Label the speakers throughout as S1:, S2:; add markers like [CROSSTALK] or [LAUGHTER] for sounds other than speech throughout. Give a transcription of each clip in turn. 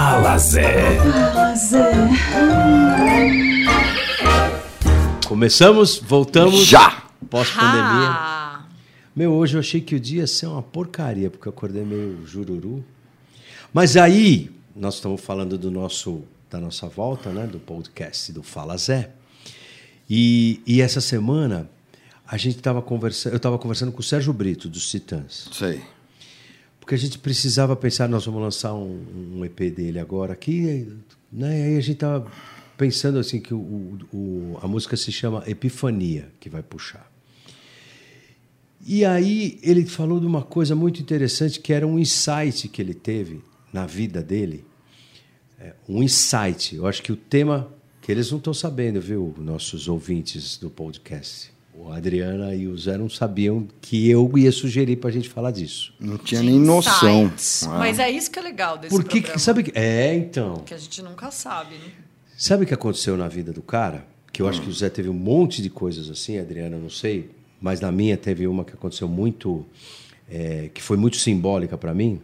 S1: Fala Zé.
S2: Fala Zé.
S3: Começamos, voltamos.
S1: Já!
S3: Pós-pandemia. Meu, hoje eu achei que o dia ia ser uma porcaria, porque eu acordei meio jururu. Mas aí, nós estamos falando do nosso, da nossa volta, né? Do podcast do Fala Zé. E, e essa semana, a gente estava conversando, eu estava conversando com o Sérgio Brito, dos Titãs.
S1: Sei.
S3: Porque a gente precisava pensar, nós vamos lançar um, um EP dele agora aqui, né? E aí a gente estava pensando assim que o, o- a música se chama Epifania, que vai puxar. E aí ele falou de uma coisa muito interessante, que era um insight que ele teve na vida dele. É, um insight. Eu acho que o tema que eles não estão sabendo, viu, nossos ouvintes do podcast. O Adriana e o Zé não sabiam que eu ia sugerir para a gente falar disso.
S1: Não tinha nem noção. Ah.
S2: Mas é isso que é legal desse
S3: Por que, sabe que é então
S2: Que a gente nunca sabe, né?
S3: sabe o que aconteceu na vida do cara que eu acho que o Zé teve um monte de coisas assim a Adriana eu não sei mas na minha teve uma que aconteceu muito é, que foi muito simbólica para mim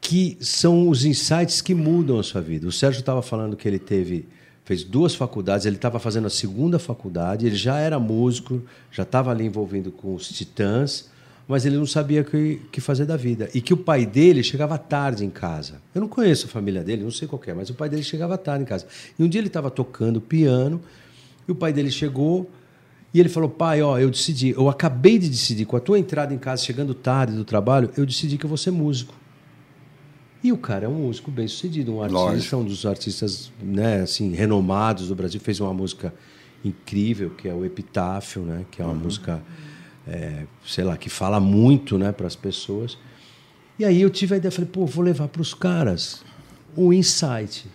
S3: que são os insights que mudam a sua vida o Sérgio estava falando que ele teve fez duas faculdades ele estava fazendo a segunda faculdade ele já era músico já estava ali envolvido com os Titãs mas ele não sabia o que, que fazer da vida. E que o pai dele chegava tarde em casa. Eu não conheço a família dele, não sei qual é, mas o pai dele chegava tarde em casa. E um dia ele estava tocando piano, e o pai dele chegou e ele falou: Pai, ó, eu decidi, eu acabei de decidir, com a tua entrada em casa, chegando tarde do trabalho, eu decidi que eu vou ser músico. E o cara é um músico bem sucedido, um artista,
S1: Lógico.
S3: um dos artistas né, assim, renomados do Brasil, fez uma música incrível, que é o Epitáfio, né, que é uma música, é, sei lá, que fala muito né, para as pessoas. E aí eu tive a ideia, falei, pô, vou levar para os caras um insight.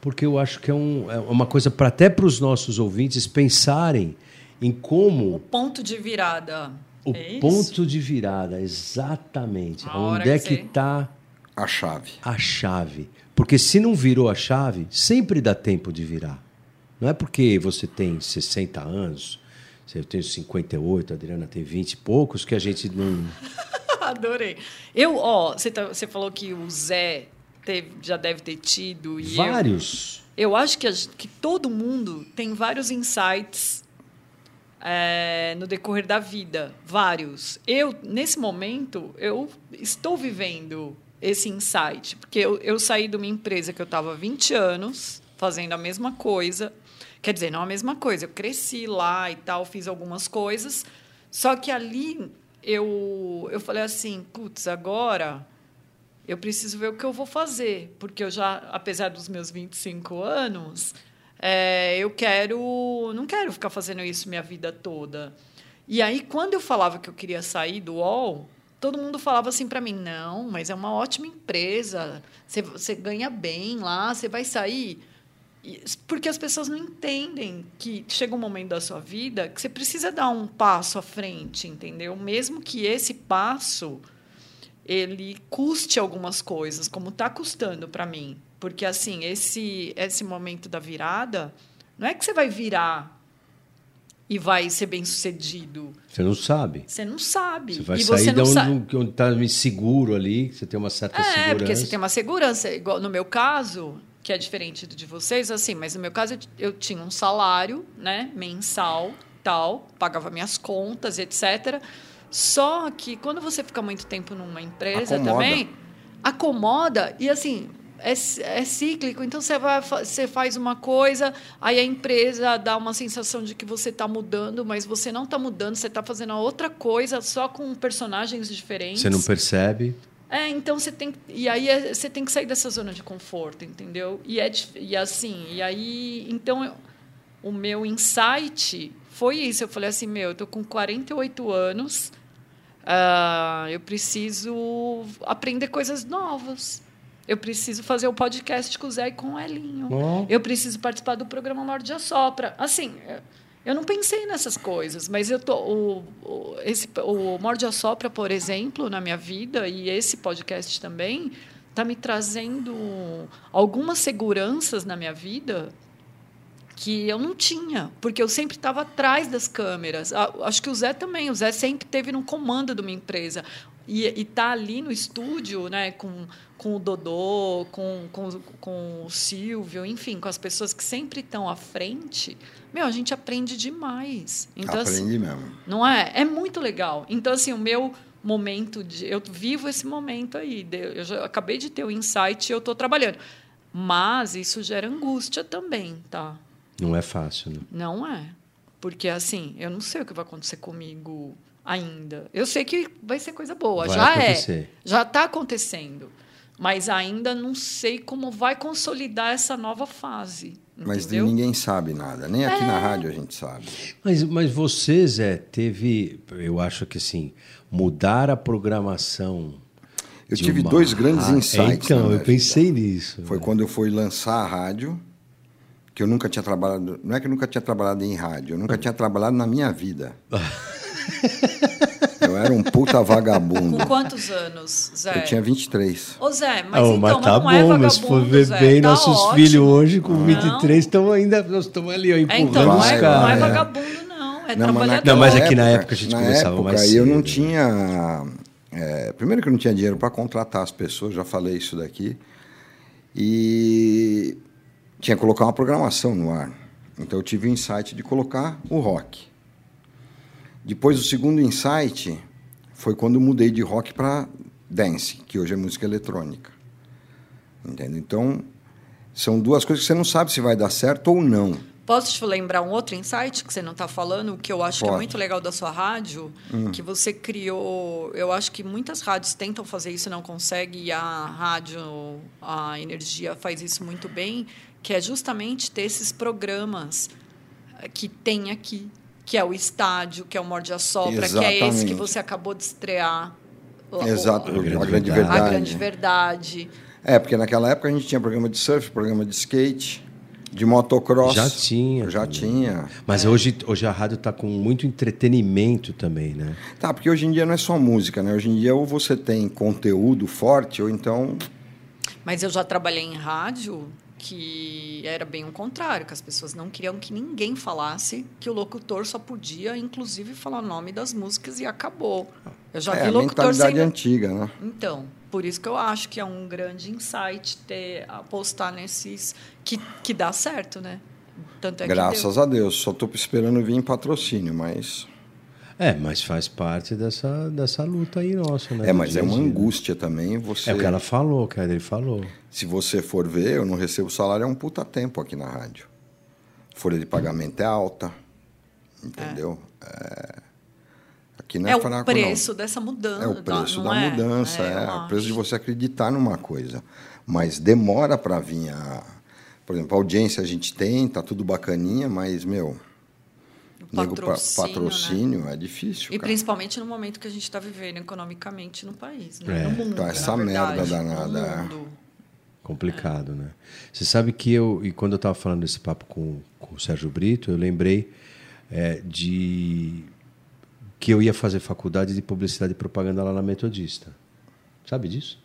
S3: Porque eu acho que é, um, é uma coisa para até para os nossos ouvintes pensarem em como
S2: Ponto de virada.
S3: o
S2: é
S3: ponto de virada, exatamente.
S2: A
S3: Onde é
S2: que
S3: está
S1: A chave.
S3: a chave? Porque se não virou a chave, sempre dá tempo de virar. Não é porque você tem 60 anos, eu tenho 58, a Adriana tem 20 e poucos, que a gente não. [LAUGHS]
S2: Adorei. Eu, ó, você, tá- você falou que o Zé teve- já deve ter tido. E eu-
S3: Vários.
S2: Eu acho que, a que todo mundo tem vários insights é, no decorrer da vida, vários. Eu, nesse momento, eu estou vivendo esse insight, porque eu, eu saí de uma empresa que eu estava há 20 anos fazendo a mesma coisa, quer dizer, não a mesma coisa, eu cresci lá e tal, fiz algumas coisas, só que ali eu, eu falei assim, putz, agora eu preciso ver o que eu vou fazer, porque eu já, apesar dos meus 25 anos, é, eu quero, não quero ficar fazendo isso minha vida toda. E aí, quando eu falava que eu queria sair do UOL, todo mundo falava assim para mim: não, mas é uma ótima empresa, você, você ganha bem lá, você vai sair. Porque as pessoas não entendem que chega um momento da sua vida que você precisa dar um passo à frente, entendeu? Mesmo que esse passo ele custe algumas coisas, como está custando para mim. Porque, assim, esse, esse momento da virada, não é que você vai virar e vai ser bem sucedido.
S3: Você não sabe.
S2: Você não sabe.
S3: Você vai
S2: e
S3: sair
S2: você
S3: de
S2: não
S3: onde está seguro ali, você tem uma certa
S2: É,
S3: segurança.
S2: porque você tem uma segurança. Igual no meu caso, que é diferente do de vocês, assim, mas no meu caso eu, eu tinha um salário, né, mensal, tal, pagava minhas contas, etc. Só que quando você fica muito tempo numa empresa
S1: Acomoda.
S2: também, acomoda e assim. É, é cíclico, então você, vai, você faz uma coisa, aí a empresa dá uma sensação de que você está mudando, mas você não está mudando, você está fazendo outra coisa só com personagens diferentes.
S3: Você não percebe.
S2: É, então você tem e aí é- você tem que sair dessa zona de conforto, entendeu? E é e assim, e aí então eu- o meu insight foi isso. Eu falei assim, meu, eu tô com 48 anos, ah, eu preciso aprender coisas novas. Eu preciso fazer o podcast com o Zé e com o Elinho.
S3: Ó.
S2: Eu preciso participar do programa Morde a Sopra. Assim, eu não pensei nessas coisas, mas eu tô o, o, esse, o Morde a Sopra, por exemplo, na minha vida e esse podcast também está me trazendo algumas seguranças na minha vida que eu não tinha, porque eu sempre estava atrás das câmeras. Acho que o Zé também. O Zé sempre teve no comando de uma empresa. E, e tá ali no estúdio, né, com, com o Dodô, com, com, com o Silvio, enfim, com as pessoas que sempre estão à frente, meu, a gente aprende demais. Então, assim,
S1: Aprendi mesmo.
S2: não é? É muito legal. Então, assim, o meu momento de. Eu vivo esse momento aí. de- Eu já acabei de ter o insight e eu estou trabalhando. Mas isso gera angústia também, tá?
S3: Não é fácil, né?
S2: Não é. Porque, assim, eu não sei o que vai acontecer comigo ainda. Eu sei que vai ser coisa boa.
S3: Vai
S2: já
S3: acontecer.
S2: é. Já está acontecendo. Mas ainda não sei como vai consolidar essa nova fase.
S1: Mas
S2: entendeu?
S1: ninguém sabe nada. Nem aqui
S2: É.
S1: na rádio a gente sabe.
S3: Mas, mas você, Zé, teve, eu acho que assim, mudar a programação.
S1: Eu
S3: de
S1: tive
S3: uma
S1: dois grandes
S3: ra-
S1: insights.
S3: Então,
S1: na minha
S3: eu pensei
S1: vida.
S3: nisso.
S1: Foi quando eu fui lançar a rádio, que eu nunca tinha trabalhado. Não é que eu nunca tinha trabalhado em rádio, eu nunca tinha trabalhado na minha vida. [LAUGHS] [LAUGHS] eu era um puta vagabundo.
S2: Com quantos anos, Zé?
S1: Eu tinha 23.
S2: Ô, Zé, mas
S3: Oh,
S2: então
S3: mas tá
S2: não é
S3: bom,
S2: vagabundo,
S3: mas se for ver
S2: Zé,
S3: bem,
S2: tá
S3: nossos
S2: ótimo.
S3: filhos hoje, com
S2: Não.
S3: 23, estão ainda, nós estamos ali, ó,
S2: É,
S3: empurrando
S2: então, não
S3: os
S2: é,
S3: caras.
S2: não é
S3: é.
S2: vagabundo, não. É
S1: Não, mas
S2: trabalhador.
S3: Não, mas
S1: naquela
S3: é na época a gente
S1: na
S3: começava
S1: época,
S3: mais
S1: eu não
S3: cedo,
S1: tinha. é, primeiro que eu não tinha dinheiro para contratar as pessoas, já falei isso daqui. E tinha que colocar uma programação no ar. Então eu tive o insight de colocar o rock. Depois o segundo insight foi quando mudei de rock para dance, que hoje é música eletrônica. Entende? Então são duas coisas que você não sabe se vai dar certo ou não.
S2: Posso te lembrar um outro insight que você não está falando, que eu acho que é
S1: Pode.
S2: muito legal da sua rádio, que você criou. Eu acho que muitas rádios tentam fazer isso e não conseguem, e a rádio, a energia faz isso muito bem, que é justamente ter esses programas que tem aqui, que é o estádio, que é o Morde a Sopra, que é esse que você acabou de estrear.
S1: Exato,
S2: o-
S3: A Grande
S1: a grande
S3: Verdade.
S2: A grande verdade.
S1: É, porque naquela época a gente tinha programa de surf, programa de skate, de motocross.
S3: Já tinha
S1: Já
S3: também.
S1: tinha.
S3: Mas hoje, hoje a rádio está com muito entretenimento também, né?
S1: Tá, porque hoje em dia não é só música, né? Hoje em dia ou você tem conteúdo forte, ou então.
S2: Mas eu já trabalhei em rádio que era bem o contrário, que as pessoas não queriam que ninguém falasse, que o locutor só podia, inclusive, falar o nome das músicas e acabou. Eu já
S1: é
S2: vi
S1: a
S2: locutor
S1: mentalidade
S2: sendo...
S1: antiga, né?
S2: Então, por isso que eu acho que é um grande insight ter apostar nesses que, que dá certo, né? Tanto é que
S1: Graças a Deus. Só tô esperando vir em patrocínio, mas.
S3: É, mas faz parte dessa, dessa luta aí nossa, né?
S1: É, mas é uma angústia também. Você,
S3: É o que ela falou, que a Adri falou.
S1: Se você for ver, eu não recebo salário há um puta tempo aqui na rádio. Folha de pagamento é alta. Entendeu? É. Aqui não é,
S2: É o
S1: fraco, não.
S2: preço dessa mudança.
S1: É o preço
S2: não
S1: da
S2: é?
S1: mudança,
S2: É,
S1: é,
S2: eu
S1: o preço de você acreditar numa coisa. Mas demora para vir a. Por exemplo, a audiência a gente tem, tá tudo bacaninha, mas, meu,
S2: O
S1: nego pa-
S2: patrocínio, né?
S1: patrocínio é difícil.
S2: E
S1: cara.
S2: principalmente no momento que a gente está vivendo economicamente no país, né?
S3: É.
S2: no mundo.
S1: Tá
S2: na
S1: essa merda
S2: verdade,
S1: danada, é.
S3: Complicado, né? Você sabe que eu, e quando eu estava falando desse papo com, com o Sérgio Brito, eu lembrei é, de que eu ia fazer faculdade de publicidade e propaganda lá na Metodista. Sabe disso?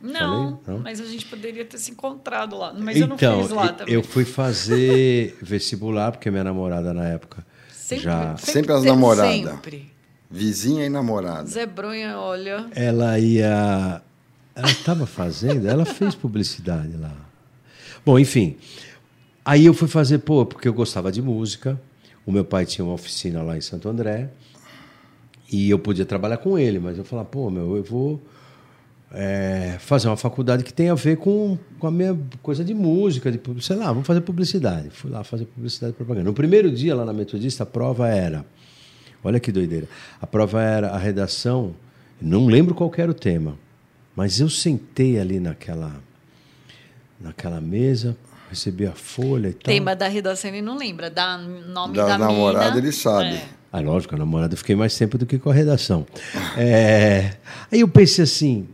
S2: Não?
S3: Não?
S2: mas a gente poderia ter se encontrado lá. Mas eu não
S3: então,
S2: fiz lá também.
S3: eu fui fazer [LAUGHS] vestibular, porque minha namorada na época
S2: Sempre,
S3: já...
S1: Sempre as
S2: teve-
S1: namoradas.
S2: Sempre.
S1: Vizinha e namorada.
S2: Zé olha.
S3: Ela ia. Ela estava fazendo, ela fez publicidade lá. Bom, enfim. Aí eu fui fazer, pô, porque eu gostava de música. O meu pai tinha uma oficina lá em Santo André. E eu podia trabalhar com ele, mas eu falava, pô, meu, eu vou é, fazer uma faculdade que tenha a ver com, com a minha coisa de música, de, sei lá, vamos fazer publicidade. Fui lá fazer publicidade e propaganda. No primeiro dia lá na Metodista, a prova era. Olha que doideira. A prova era a redação, não lembro qual era o tema, mas eu sentei ali naquela, naquela mesa, recebi a folha e tal.
S2: Tema da redação ele não lembra. Da nome
S1: Da
S2: da,
S1: namorada
S2: mina.
S1: ele sabe.
S2: É.
S3: Ah, lógico, a namorada eu fiquei mais tempo do que com a redação. É, aí eu pensei assim,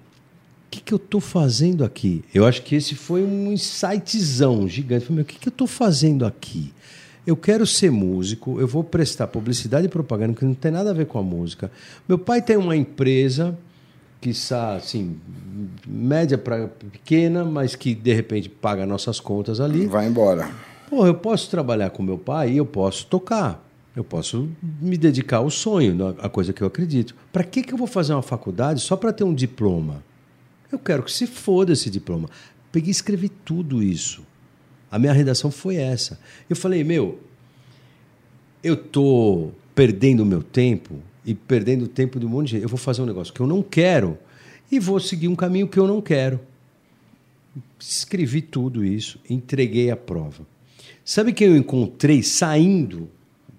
S3: que, que eu estou fazendo aqui? Eu acho que esse foi um insightzão gigante. Falei, meu, o que, que eu estou fazendo aqui? Eu quero ser músico, eu vou prestar publicidade e propaganda, que não tem nada a ver com a música. Meu pai tem uma empresa que está, assim, média para pequena, mas que de repente paga nossas contas ali.
S1: Vai embora.
S3: Pô, eu posso trabalhar com meu pai e eu posso tocar. Eu posso me dedicar ao sonho, à coisa que eu acredito. Para que, que eu vou fazer uma faculdade só para ter um diploma? Eu quero que se foda esse diploma. Peguei e escrevi tudo isso. A minha redação foi essa. Eu falei, meu, eu tô perdendo o meu tempo e perdendo o tempo de um monte de gente. Eu vou fazer um negócio que eu não quero e vou seguir um caminho que eu não quero. Escrevi tudo isso, entreguei a prova. Sabe quem eu encontrei saindo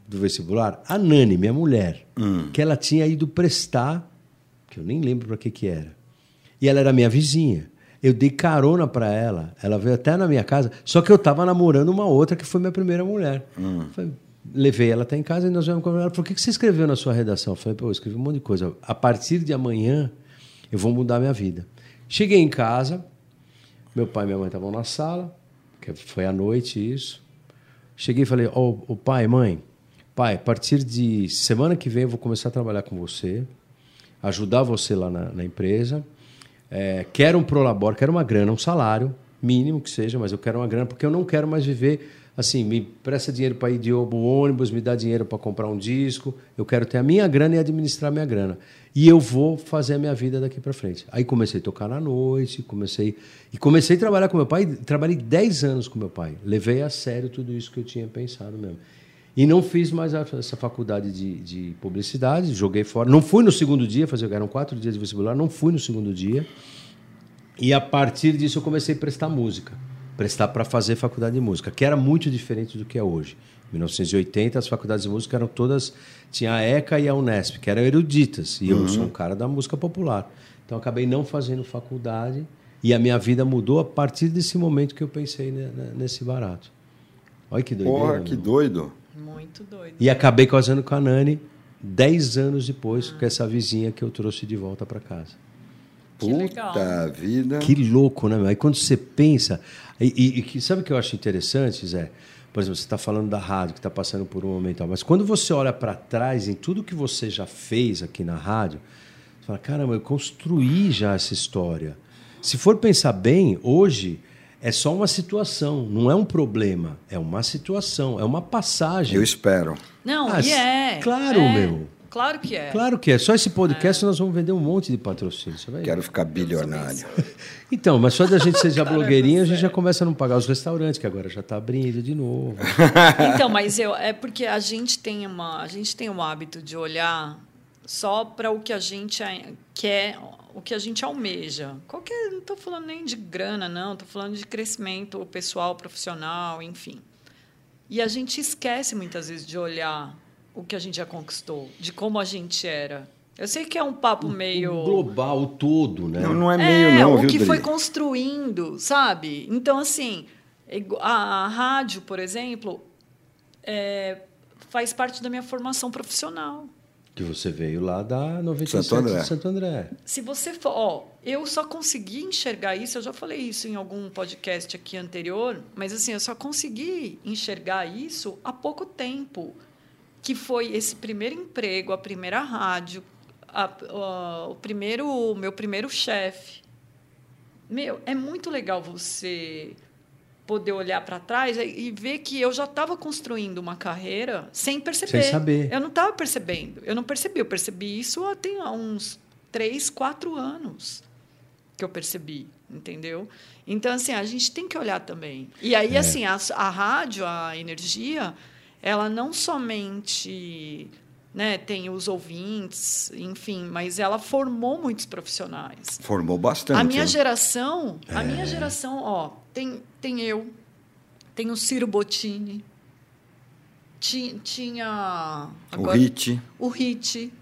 S3: do vestibular? A Nani, minha mulher,
S1: Hum.
S3: que ela tinha ido prestar, que eu nem lembro para que que era. E ela era minha vizinha. Eu dei carona para ela, ela veio até na minha casa, só que eu estava namorando uma outra que foi minha primeira mulher. Falei, levei ela até em casa e nós vamos conversar. Ela falou: o que você escreveu na sua redação? Eu falei: pô, eu escrevi um monte de coisa. A partir de amanhã, eu vou mudar minha vida. Cheguei em casa, meu pai e minha mãe estavam na sala, que foi à noite isso. Cheguei e falei: Ô ô, pai, mãe, pai, a partir de semana que vem eu vou começar a trabalhar com você, ajudar você lá na, na empresa. É, quero um prolabore, quero uma grana, um salário mínimo que seja, mas eu quero uma grana porque eu não quero mais viver assim, me presta dinheiro para ir de ônibus, me dá dinheiro para comprar um disco, eu quero ter a minha grana e administrar a minha grana. E eu vou fazer a minha vida daqui para frente. Aí comecei a tocar na noite, comecei e comecei a trabalhar com meu pai, trabalhei 10 anos com meu pai. Levei a sério tudo isso que eu tinha pensado mesmo. E não fiz mais essa faculdade de, de publicidade, joguei fora. Não fui no segundo dia, fazer, eram quatro dias de vestibular, não fui no segundo dia. E a partir disso eu comecei a prestar música. Prestar para fazer faculdade de música, que era muito diferente do que é hoje. Em 1980, as faculdades de música eram todas. Tinha a ECA e a Unesp, que eram eruditas. E eu sou um cara da música popular. Então acabei não fazendo faculdade. E a minha vida mudou a partir desse momento que eu pensei ne- ne- nesse barato. Olha que doideira.
S1: Porra, que doido.
S2: Muito doido.
S3: E acabei casando com a Nani dez anos depois, com essa vizinha que eu trouxe de volta para casa.
S2: Que
S1: Puta
S2: legal.
S1: vida.
S3: Que louco, né? Aí quando você pensa. E, e- e que- sabe o que eu acho interessante, Zé? Por exemplo, você está falando da rádio, que está passando por um momento. tal, Mas quando você olha para trás em tudo que você já fez aqui na rádio, você fala: caramba, eu construí já essa história. Se for pensar bem, hoje é só uma situação, não é um problema. É uma situação, é uma passagem.
S1: Eu espero.
S2: Não,
S3: Ah,
S2: e é.
S3: claro,
S2: é.
S3: meu.
S2: Claro que é.
S3: Claro que é. Só esse podcast nós vamos vender um monte de patrocínio. Você vai
S1: Quero ficar bilionário. [LAUGHS]
S3: Então, mas só da gente ser já [LAUGHS] blogueirinha, a gente já
S2: sério.
S3: começa a não pagar os restaurantes, que agora já está abrindo de novo. [LAUGHS]
S2: Então, mas eu é porque a gente tem uma a gente tem o hábito de olhar só para o que a gente a- quer, o que a gente almeja. Qualquer, não estou falando nem de grana, não, estou falando de crescimento pessoal, profissional, enfim. E a gente esquece muitas vezes de olhar o que a gente já conquistou, de como a gente era. Eu sei que é um papo meio
S3: O global, o todo, né?
S1: Não, não é meio, não,
S2: o
S1: viu,
S2: que
S1: Dri?
S2: foi construindo, sabe? Então, assim, a, a rádio, por exemplo, é, faz parte da minha formação profissional.
S3: Que você veio lá da 97
S1: Santo André.
S3: de Santo André.
S2: Se você for, ó, eu só consegui enxergar isso, eu já falei isso em algum podcast aqui anterior, mas assim, eu só consegui enxergar isso há pouco tempo, que foi esse primeiro emprego, a primeira rádio, a- a- o primeiro, o meu primeiro chefe. Meu, é muito legal você poder olhar para trás e ver que eu já estava construindo uma carreira sem perceber.
S3: Sem saber.
S2: Eu não estava percebendo. Eu não percebi. Eu percebi isso há tem há uns três, quatro anos que eu percebi, entendeu? Então, assim, a gente tem que olhar também. E aí,
S3: É.
S2: assim, a, a rádio, a energia, ela não somente né, tem os ouvintes, enfim, mas ela formou muitos profissionais.
S1: Formou bastante.
S2: A minha geração, a
S3: É.
S2: minha geração, ó, tem, tem eu, tem o Ciro Bottini, ti- tinha
S1: O
S2: agora,
S1: Hit.
S2: o Hit,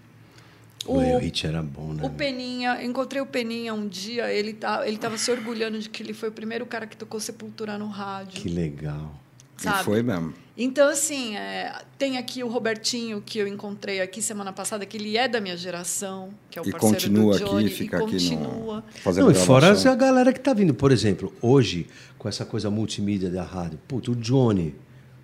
S3: O, o hit era bom, né?
S2: o Peninha, encontrei o Peninha um dia, ele tá, ele estava se orgulhando de que ele foi o primeiro cara que tocou Sepultura no rádio,
S3: Que legal.
S2: Sabe?
S1: E foi mesmo.
S2: Então, assim, é, tem aqui o Robertinho, que eu encontrei aqui semana passada, que ele é da minha geração, que é o
S1: E
S2: parceiro
S1: continua
S2: do Johnny,
S1: aqui, fica
S2: e
S1: aqui
S2: continua.
S1: no. Fazendo
S3: Não, e fora a galera que tá vindo. Por exemplo, hoje, com essa coisa multimídia da rádio, puto, o Johnny,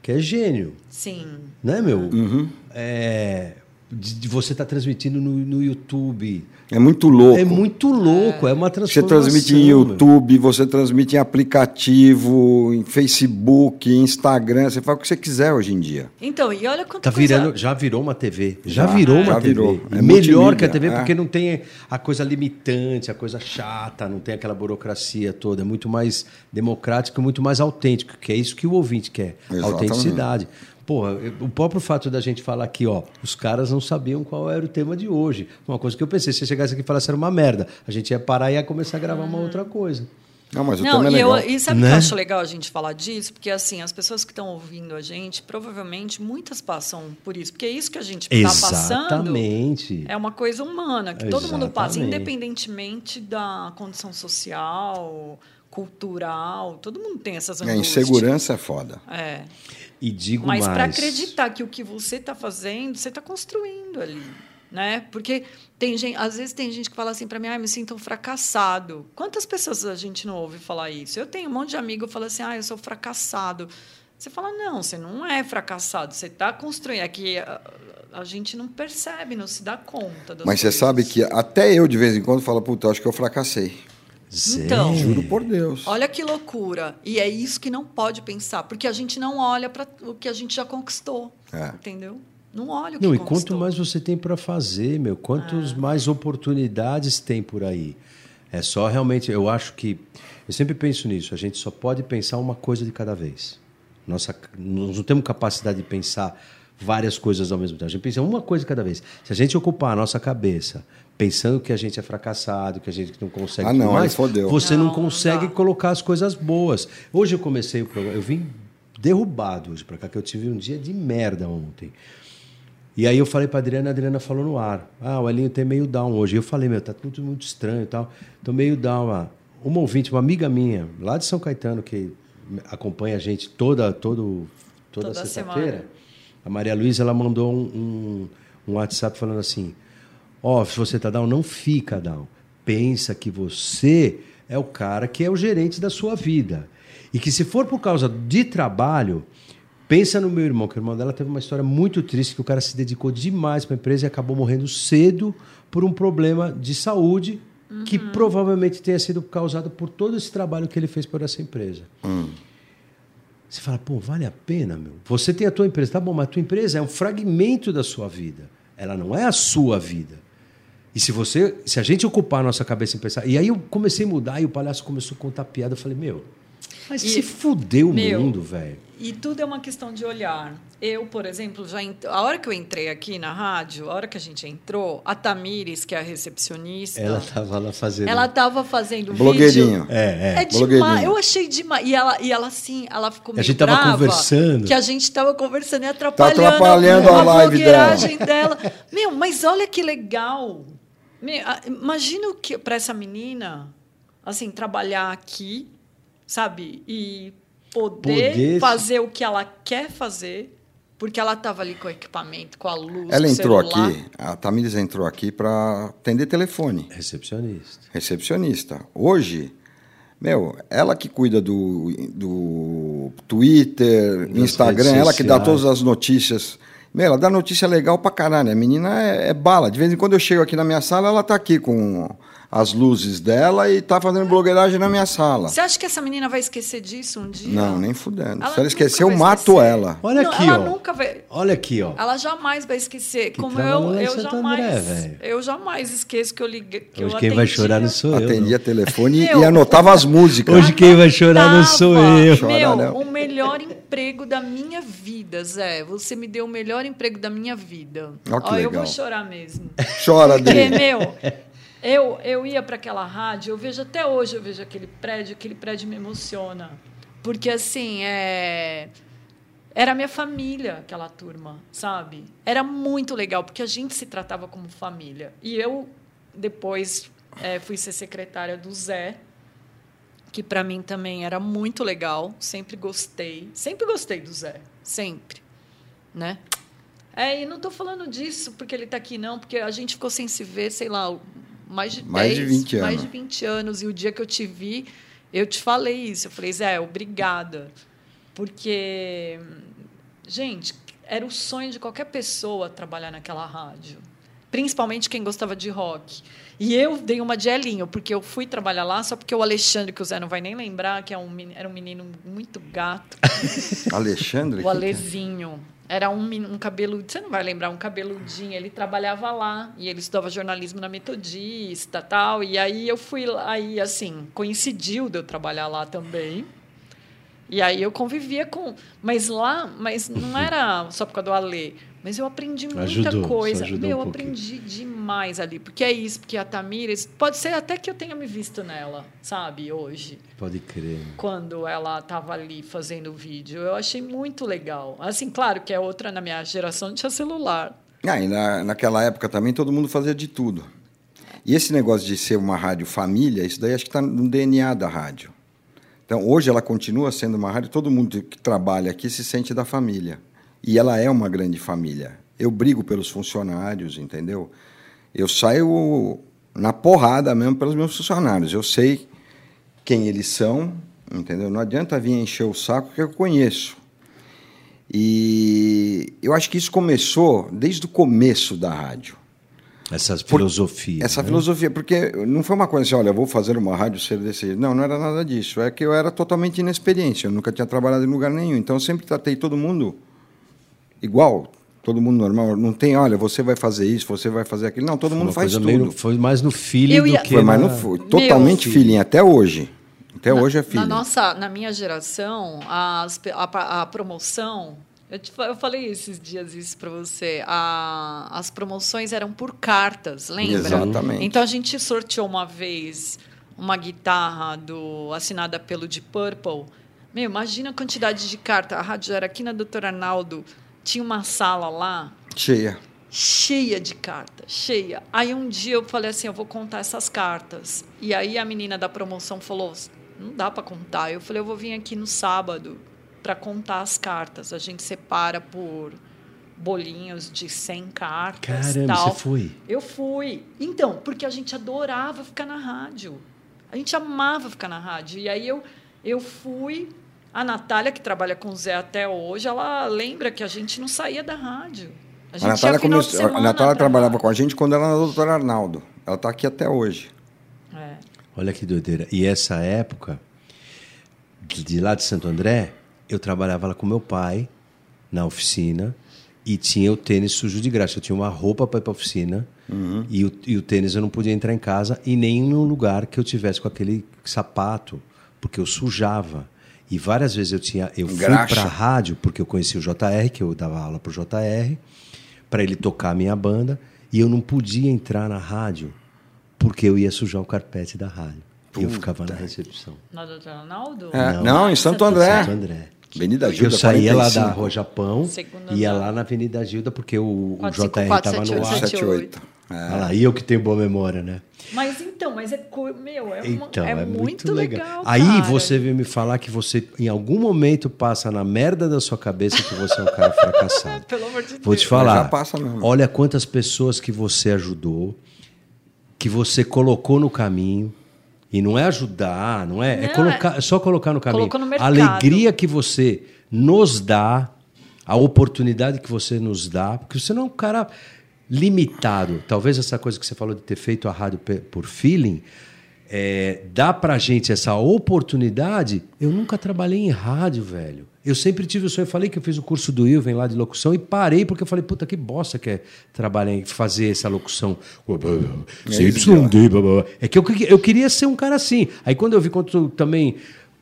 S3: que é gênio,
S2: Sim.
S3: né, meu?
S1: Uhum.
S3: É, de, de você estar transmitindo no, no YouTube.
S1: É muito louco.
S3: É muito louco, é, uma
S1: Você
S3: transformação.
S1: transmite em
S3: meu.
S1: YouTube, você transmite em aplicativo, em Facebook, em Instagram, você faz o que você quiser hoje em dia.
S2: Então, e olha quanta
S3: Tá
S2: coisa...
S3: virando, já virou uma TV. Já,
S1: Já,
S3: virou uma
S1: já
S3: TV.
S1: virou. É
S3: melhor que a TV,
S1: é.
S3: porque não tem a coisa limitante, a coisa chata, não tem aquela burocracia toda. É muito mais democrático, muito mais autêntico, que é isso que o ouvinte quer.
S1: Exatamente.
S3: Autenticidade. Porra, o próprio fato da gente falar aqui, ó, os caras não sabiam qual era o tema de hoje. Uma coisa que eu pensei, se você chegasse aqui e falasse era uma merda, a gente ia parar e ia começar a gravar uma outra coisa.
S1: Não, mas o
S2: Não,
S1: tema é
S2: e, eu,
S1: legal.
S2: e sabe o
S3: Né?
S2: que eu acho legal a gente falar disso? Porque, assim, as pessoas que estão ouvindo a gente, provavelmente muitas passam por isso. Porque é isso que a gente está passando
S3: Exatamente.
S2: é uma coisa humana, que todo mundo passa,
S3: Exatamente.
S2: independentemente da condição social, cultural. Todo mundo tem essas
S1: É,
S2: angústias.
S1: insegurança é foda.
S2: É.
S3: E digo
S2: Mas
S3: mais.
S2: para acreditar que o que você está fazendo, você está construindo ali, né? Porque tem gente, às vezes tem gente que fala assim para mim, ah, me sinto um fracassado. Quantas pessoas a gente não ouve falar isso? Eu tenho um monte de amigo que fala assim, ah, eu sou fracassado. Você fala, não, você não é fracassado, você está construindo. É que a, a gente não percebe, não se dá conta
S1: Mas você
S2: coisas.
S1: sabe que até eu, de vez em quando, falo, puta, acho que eu fracassei.
S2: Então?
S1: Juro por Deus.
S2: Olha que loucura. E é isso que não pode pensar, porque a gente não olha para o que a gente já conquistou.
S1: É.
S2: Entendeu? Não olha o que
S3: Não, e
S2: conquistou.
S3: quanto mais você tem para fazer, meu, quantos
S2: Ah.
S3: mais oportunidades tem por aí. É só realmente, eu acho que eu sempre penso nisso, a gente só pode pensar uma coisa de cada vez. Nossa, nós não temos capacidade de pensar várias coisas ao mesmo tempo. A gente pensa uma coisa de cada vez. Se a gente ocupar a nossa cabeça pensando que a gente é fracassado, que a gente não consegue
S1: Ah, não,
S3: mais,
S1: fodeu.
S3: você não,
S2: Não, não
S3: consegue
S2: dá.
S3: colocar as coisas boas. Hoje eu comecei o programa, eu vim derrubado hoje para cá, que eu tive um dia de merda ontem. E aí eu falei pra Adriana, a Adriana falou no ar. Ah, o Elinho tem meio down hoje. Eu falei, meu, tá tudo muito estranho e tal. Tô meio down. Ah. Uma ouvinte, uma amiga minha, lá de São Caetano, que acompanha a gente toda, todo, toda,
S2: Toda
S3: sexta-feira,
S2: semana.
S3: a Maria Luísa, ela mandou um, um, um WhatsApp falando assim, ó, se você tá down, não fica down. Pensa que você é o cara que é o gerente da sua vida. E que se for por causa de trabalho, Pensa no meu irmão, que o irmão dela teve uma história muito triste, que o cara se dedicou demais para a empresa e acabou morrendo cedo por um problema de saúde que provavelmente tenha sido causado por todo esse trabalho que ele fez por essa empresa. Você fala, pô, vale a pena, meu. Você tem a tua empresa, tá bom, mas a tua empresa é um fragmento da sua vida. Ela não é a sua vida. E se você, se a gente ocupar a nossa cabeça em pensar, e aí eu comecei a mudar e o palhaço começou a contar piada, eu falei, meu, mas
S2: E-
S3: se fudeu o
S2: Meu,
S3: mundo, velho.
S2: E tudo é uma questão de olhar. Eu, por exemplo, já ent... a hora que eu entrei aqui na rádio, a hora que a gente entrou, a Tamires, que é a recepcionista,
S3: Ela tava lá fazendo.
S2: ela estava fazendo
S1: Blogueirinho.
S2: vídeo.
S3: É, é.
S2: É
S1: blogueirinho.
S2: demais. Eu achei demais. E ela, e ela assim, ela ficou
S3: A
S2: meio
S3: gente tava
S2: brava
S3: conversando.
S2: Que a gente tava conversando e atrapalhando,
S1: Tá atrapalhando a live
S2: blogueiragem dela. Meu, mas olha que legal. Imagina que para essa menina, assim, trabalhar aqui, sabe? E poder,
S3: Poder-
S2: fazer o que ela quer fazer, porque ela estava ali com o equipamento, com a luz,
S1: Ela entrou
S2: celular.
S1: aqui, a Tamires entrou aqui para atender telefone,
S3: Recepcionista.
S1: recepcionista. Hoje, meu, ela que cuida do, do Twitter,
S3: Das
S1: Instagram, ela que dá todas as notícias. Meu, ela dá notícia legal pra caralho. A menina é, é bala. De vez em quando eu chego aqui na minha sala, ela tá aqui com as luzes dela e tá fazendo blogueiragem na minha sala.
S2: Você acha que essa menina vai esquecer disso um dia?
S1: Não, nem fudendo.
S2: Ela
S1: Se ela esquecer, eu mato
S2: esquecer.
S1: ela.
S3: Olha
S2: Não,
S3: aqui,
S2: ela
S3: ó.
S2: nunca vai.
S3: Olha aqui, ó.
S2: Ela jamais vai esquecer.
S3: Que
S2: como
S3: trabalhou
S2: eu, eu jamais,
S3: André,
S2: eu jamais esqueço que eu liguei. Que
S3: Hoje
S2: eu
S3: quem vai chorar não sou eu.
S1: Atendia
S3: não.
S1: telefone
S2: Meu,
S1: e anotava as músicas.
S3: Hoje quem vai chorar não sou eu.
S1: Chora
S2: Meu,
S1: não.
S2: o melhor emprego da minha vida, Zé. Você me deu o melhor emprego da minha vida.
S1: Ó, que
S2: eu
S1: legal.
S2: vou chorar mesmo.
S1: Chora,
S2: Porque,
S1: Adri.
S2: meu, eu, eu ia para aquela rádio, eu vejo até hoje, eu vejo aquele prédio, aquele prédio me emociona. Porque, assim, é. Era minha família, aquela turma, sabe? Era muito legal, porque a gente se tratava como família. E eu, depois, é, fui ser secretária do Zé, que para mim também era muito legal. Sempre gostei. Sempre gostei do Zé. Sempre. Né? É, e não estou falando disso porque ele está aqui, não, porque a gente ficou sem se ver, sei lá, mais de
S1: Mais de
S2: 10,
S1: 20
S2: mais
S1: anos.
S2: de 20 anos. E o dia que eu te vi, eu te falei isso. Eu falei, Zé, obrigada. Porque, gente, era o sonho de qualquer pessoa trabalhar naquela rádio, principalmente quem gostava de rock. E eu dei uma de Elinho, porque eu fui trabalhar lá só porque o Alexandre, que o Zé não vai nem lembrar, que é um, era um menino muito gato. [LAUGHS]
S1: Alexandre?
S2: o Alezinho. Era um, um cabelo, você não vai lembrar, um cabeludinho. Ele trabalhava lá e ele estudava jornalismo na Metodista, tal. E aí eu fui aí assim, coincidiu de eu trabalhar lá também. E aí eu convivia com, mas lá, mas não era só por causa do Alê, mas eu aprendi muita
S3: Ajudou,
S2: coisa.
S3: ajudou
S2: Meu,
S3: um
S2: eu
S3: pouquinho.
S2: aprendi demais ali, porque é isso, porque a Tamires, pode ser até que eu tenha me visto nela, sabe, hoje
S3: Pode crer.
S2: quando ela estava ali fazendo o vídeo. Eu achei muito legal. Assim, claro que é outra na minha geração não tinha celular.
S1: Ah, e na, naquela época também todo mundo fazia de tudo. E esse negócio de ser uma rádio família, isso daí acho que está no DNA da rádio. Então, hoje ela continua sendo uma rádio, todo mundo que trabalha aqui se sente da família. E ela é uma grande família. Eu brigo pelos funcionários, entendeu? Eu saio na porrada mesmo pelos meus funcionários. Eu sei quem eles são, entendeu? Não adianta vir encher o saco que eu conheço. E eu acho que isso começou desde o começo da rádio.
S3: Essa filosofia.
S1: Essa
S3: né?
S1: filosofia, porque não foi uma coisa assim, olha, eu vou fazer uma rádio ser desse jeito. Não, não era nada disso. É que eu era totalmente inexperiente, eu nunca tinha trabalhado em lugar nenhum. Então eu sempre tratei todo mundo igual, todo mundo normal. Não tem, olha, você vai fazer isso, você vai fazer aquilo. Não, todo
S3: Foi
S1: mundo
S3: uma
S1: faz tudo.
S3: meio no- foi mais no feeling
S2: ia-
S3: do que
S1: Foi, mas
S3: na-
S1: não foi. Totalmente
S2: Meu-
S1: feeling, até hoje. Até hoje é
S2: Na
S1: feeling.
S2: nossa, na minha geração, as a, a promoção, eu, te eu falei esses dias isso para você, a- as promoções eram por cartas, lembra?
S1: Exatamente.
S2: Então a gente sorteou uma vez uma guitarra do assinada pelo Deep Purple. Meu, imagina a quantidade de carta. A rádio era aqui na Doutor Arnaldo, tinha uma sala lá
S1: Cheia.
S2: cheia de cartas, cheia. Aí um dia eu falei assim, eu vou contar essas cartas. E aí a menina da promoção falou, não dá para contar. Eu falei, eu vou vir aqui no sábado para contar as cartas. A gente separa por bolinhos de 100 cartas,
S3: Caramba,
S2: tal.
S3: você foi.
S2: Eu fui. Então, porque a gente adorava ficar na rádio. A gente amava ficar na rádio. E aí eu, eu fui. A Natália, que trabalha com o Zé até hoje, ela lembra que a gente não saía da rádio. A
S1: A
S2: gente
S1: Natália,
S2: ia final de
S1: começou, a Natália trabalhava
S2: rádio.
S1: com a gente quando ela era doutora Arnaldo. Ela está aqui até hoje.
S2: É.
S3: Olha que doideira. E essa época, de lá de Santo André, eu trabalhava lá com meu pai, na oficina, e tinha o tênis sujo de graxa. Eu tinha uma roupa para ir para a oficina, e, o, e o tênis eu não podia entrar em casa e nem num lugar que eu tivesse com aquele sapato, porque eu sujava. E várias vezes eu tinha. Eu fui para a rádio, porque eu conheci o JR, que eu dava aula para o JR, para ele tocar a minha banda, e eu não podia entrar na rádio porque eu ia sujar o carpete da rádio. E eu ficava na recepção.
S2: Na doutor Arnaldo?
S1: É,
S3: Não.
S1: não, em Santo André.
S3: Santo André.
S1: Avenida
S3: Porque eu
S1: Gilda,
S3: saía lá
S1: 45.
S3: da Rua Japão, ia lá na Avenida Gilda, porque o, o JR
S2: 454,
S3: estava no ar.
S2: 78.
S1: 78.
S3: Olha lá, e eu que tenho boa memória, né?
S2: Mas então, mas é, meu, é, uma-
S3: Então,
S2: é,
S3: é,
S2: muito, legal.
S3: Aí
S2: cara.
S3: você veio me falar que você, em algum momento, passa na merda da sua cabeça que você é um cara fracassado. [LAUGHS]
S2: Pelo amor de Deus.
S3: Vou te falar.
S1: já passa mesmo.
S3: Olha quantas pessoas que você ajudou, que você colocou no caminho. E não é ajudar, não é, é,
S2: Não,
S3: colocar, é só colocar no caminho.
S2: No
S3: a alegria que você nos dá, a oportunidade que você nos dá, porque você não é um cara limitado. Talvez essa coisa que você falou de ter feito a rádio por feeling, é, dá pra gente essa oportunidade. Eu nunca trabalhei em rádio, velho. Eu sempre tive o sonho. Eu falei que eu fiz o curso do Ilven lá de locução e parei porque eu falei, puta, que bosta que é trabalhar em fazer essa locução. Blá. É que eu, eu queria ser um cara assim. Aí quando eu vi quanto, também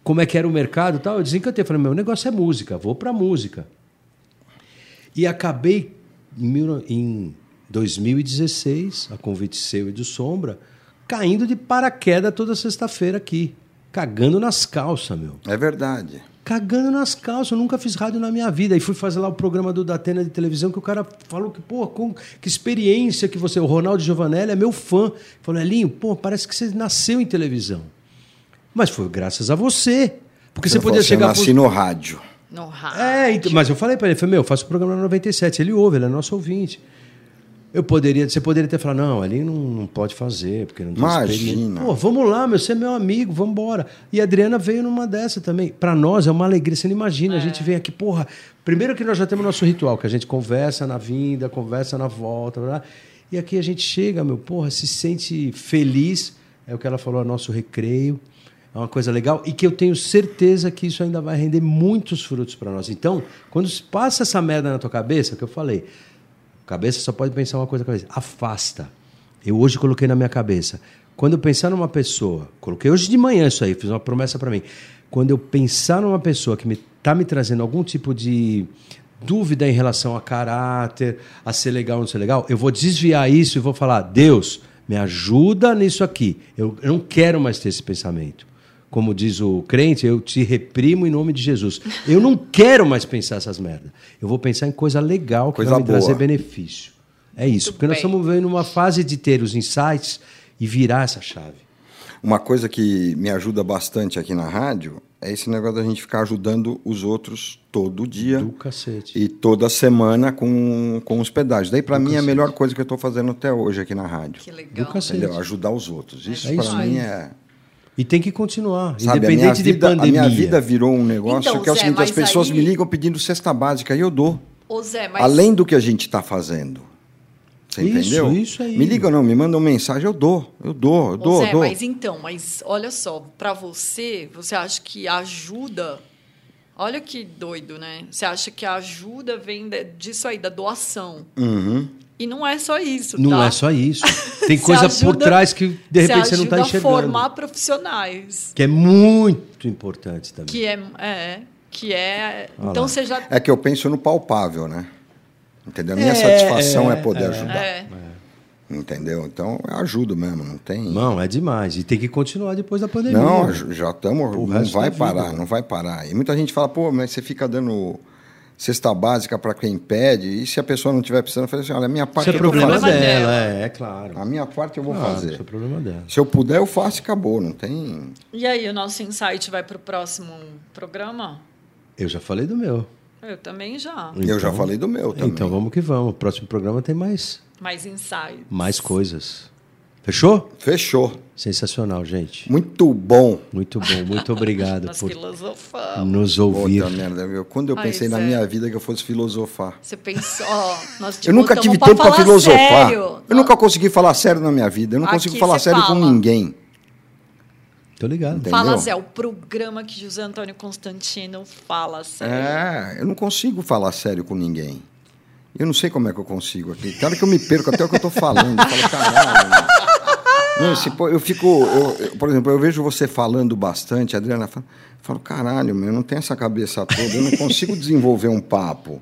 S3: como é que era o mercado e tal, eu desencantei. Falei, meu negócio é música, vou pra música. E acabei em 2016, a convite seu e do Sombra, caindo de paraquedas toda sexta-feira aqui. Cagando nas calças, meu.
S1: É verdade.
S3: Cagando nas calças. Eu nunca fiz rádio na minha vida. Aí fui fazer lá o programa do Datena de televisão, que o cara falou que, pô, com, que experiência que você. O Ronaldo Giovanelli é meu fã. Falou, Elinho, pô, parece que você nasceu em televisão. Mas foi graças a você. Porque você,
S1: Se
S3: podia chegar
S1: Eu
S3: pro-
S1: nasci no rádio.
S2: No rádio.
S3: é, então, mas eu falei pra ele, falei, meu, eu faço o programa no 97, ele ouve, ele é nosso ouvinte. Eu poderia, você poderia ter falado, não, ali não, não pode fazer, porque não tem.
S1: Imagina.
S3: Pô, vamos lá, meu, você é meu amigo, vamos embora. E a Adriana veio numa dessa também. Para nós é uma alegria, você não imagina, a gente vem aqui, porra. Primeiro que nós já temos nosso ritual, que a gente conversa na vinda, conversa na volta, blá, blá. e aqui a gente chega, meu, porra, se sente feliz, é o que ela falou, é nosso recreio. É uma coisa legal e que eu tenho certeza que isso ainda vai render muitos frutos para nós. Então, quando passa essa merda na tua cabeça, que eu falei, cabeça só pode pensar uma coisa, cabeça, afasta. Eu hoje coloquei na minha cabeça. Quando eu pensar numa pessoa, coloquei hoje de manhã isso aí, fiz uma promessa para mim. Quando eu pensar numa pessoa que me tá me trazendo algum tipo de dúvida em relação a caráter, a ser legal ou não ser legal, eu vou desviar isso e vou falar: Deus, me ajuda nisso aqui. Eu, eu não quero mais ter esse pensamento. Como diz o crente, eu te reprimo em nome de Jesus. Eu não quero mais pensar essas merdas. Eu vou pensar em coisa legal que
S1: Coisa
S3: vai me trazer
S1: boa.
S3: benefício. É isso, porque nós
S2: bem.
S3: estamos vivendo uma fase de ter os insights e virar essa chave.
S1: Uma coisa que me ajuda bastante aqui na rádio é esse negócio da gente ficar ajudando os outros todo dia
S3: Do cacete.
S1: e toda semana com, com os pedágios. Daí, para mim, é a melhor coisa que eu estou fazendo até hoje aqui na rádio.
S2: Que legal.
S3: Do cacete.
S1: Entendeu? Ajudar os outros. Isso,
S3: É
S1: para mim, é.
S3: E tem que continuar,
S1: Sabe, a
S3: independente de
S1: vida, a
S3: pandemia.
S1: minha vida virou um negócio
S2: Então,
S1: que é o
S2: Zé,
S1: seguinte: as pessoas
S2: aí-
S1: me ligam pedindo cesta básica e eu dou.
S2: Ô Zé, mas
S1: Além do que a gente está fazendo. Você
S3: Isso,
S1: entendeu?
S3: isso aí.
S1: Me ligam, não, me mandam mensagem, eu dou, eu dou, eu
S2: Ô,
S1: dou,
S2: Zé,
S1: eu dou.
S2: mas então, mas olha só, para você, você acha que ajuda? Olha que doido, né? Você acha que a ajuda vem de- disso aí, da doação.
S1: Uhum.
S2: E não é só isso,
S3: Não
S2: tá?
S3: é só isso. [LAUGHS] Tem coisa por
S2: ajuda-
S3: trás que de repente você não está
S2: ajuda
S3: enxergando.
S2: a formar profissionais.
S3: Que é muito importante também.
S2: Que é, é que é.
S3: Olha
S2: então
S3: lá.
S2: você já.
S1: É que eu penso no palpável, né? Entendeu? A minha
S3: É,
S1: satisfação é,
S3: é,
S1: poder
S3: é.
S1: ajudar.
S2: É.
S1: Entendeu? Então, eu ajudo mesmo, não tem.
S3: Não, é demais. E tem que continuar depois da pandemia.
S1: Não, já estamos. Não vai
S3: vida.
S1: parar, não vai parar. E muita gente fala, pô, mas você fica dando cesta básica para quem pede, e se a pessoa não estiver precisando, eu falei assim: olha, a minha parte
S3: Isso é problema dela,
S2: dela.
S3: é, é claro.
S1: A minha parte eu vou
S3: Claro,
S1: fazer.
S3: Isso é problema dela.
S1: Se eu puder, eu faço e acabou. Não tem.
S2: E aí, o nosso insight vai para o próximo programa?
S3: Eu já falei do meu.
S2: Eu também já.
S1: eu já
S3: Então-
S1: falei do meu também.
S3: Então vamos que vamos. O próximo programa tem mais,
S2: Mais insight.
S3: mais coisas. Fechou?
S1: Fechou.
S3: Sensacional, gente.
S1: Muito bom.
S3: Muito bom. Muito obrigado [LAUGHS]
S2: Nós
S3: por
S2: filosofamos.
S3: nos ouvir.
S1: Puta merda, meu. Quando eu
S2: Ai,
S1: pensei na
S2: Zé.
S1: minha vida que eu fosse filosofar.
S2: Você pensou, nós te
S1: Eu nunca tive
S2: pra
S1: tempo para filosofar.
S2: sério.
S1: Eu nunca consegui falar sério na minha vida. Eu não
S2: Aqui
S1: consigo falar sério com
S2: fala.
S1: ninguém.
S3: Tô ligado.
S1: Entendeu?
S2: Fala, Zé, o programa que José Antônio Constantino fala sério.
S1: É, eu não consigo falar sério com ninguém. Eu não sei como é que eu consigo aqui. Cara que eu me perco até o que eu tô falando. Eu falo, caralho. Não, esse eu fico, eu- eu- por exemplo, eu vejo você falando bastante, a Adriana fala, eu falo, caralho, meu, eu não tenho essa cabeça toda, eu não consigo desenvolver um papo.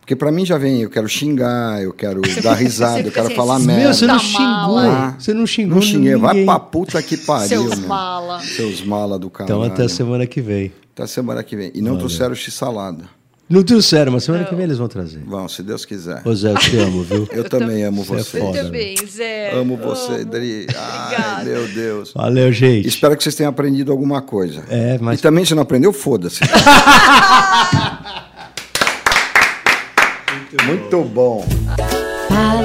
S1: Porque para mim já vem, eu quero xingar, eu quero dar risada, eu quero
S2: você-
S1: falar
S2: você-
S1: merda.
S3: Meu, você não
S2: Tá
S3: xingou.
S2: mala.
S3: Você não xingou
S1: Não xinguei, vai pra puta que pariu,
S2: Seus
S1: meu.
S2: mala.
S1: Seus mala do caralho.
S3: Então até a semana que vem.
S1: Até semana que vem. E não trouxeram x-salada.
S3: Não sério, mas semana que vem eles vão trazer.
S1: Vão, se Deus quiser.
S3: Ô Zé, eu te amo, viu?
S1: Eu também amo
S3: Você é
S1: você.
S3: foda.
S2: Eu também, Zé.
S1: Amo você, Dri. Ai,
S2: Obrigada.
S1: meu Deus.
S3: Valeu, gente.
S1: Espero que vocês tenham aprendido alguma coisa.
S3: É, mas-
S1: E também, se não aprendeu, foda-se. [LAUGHS] Muito bom.
S4: Fala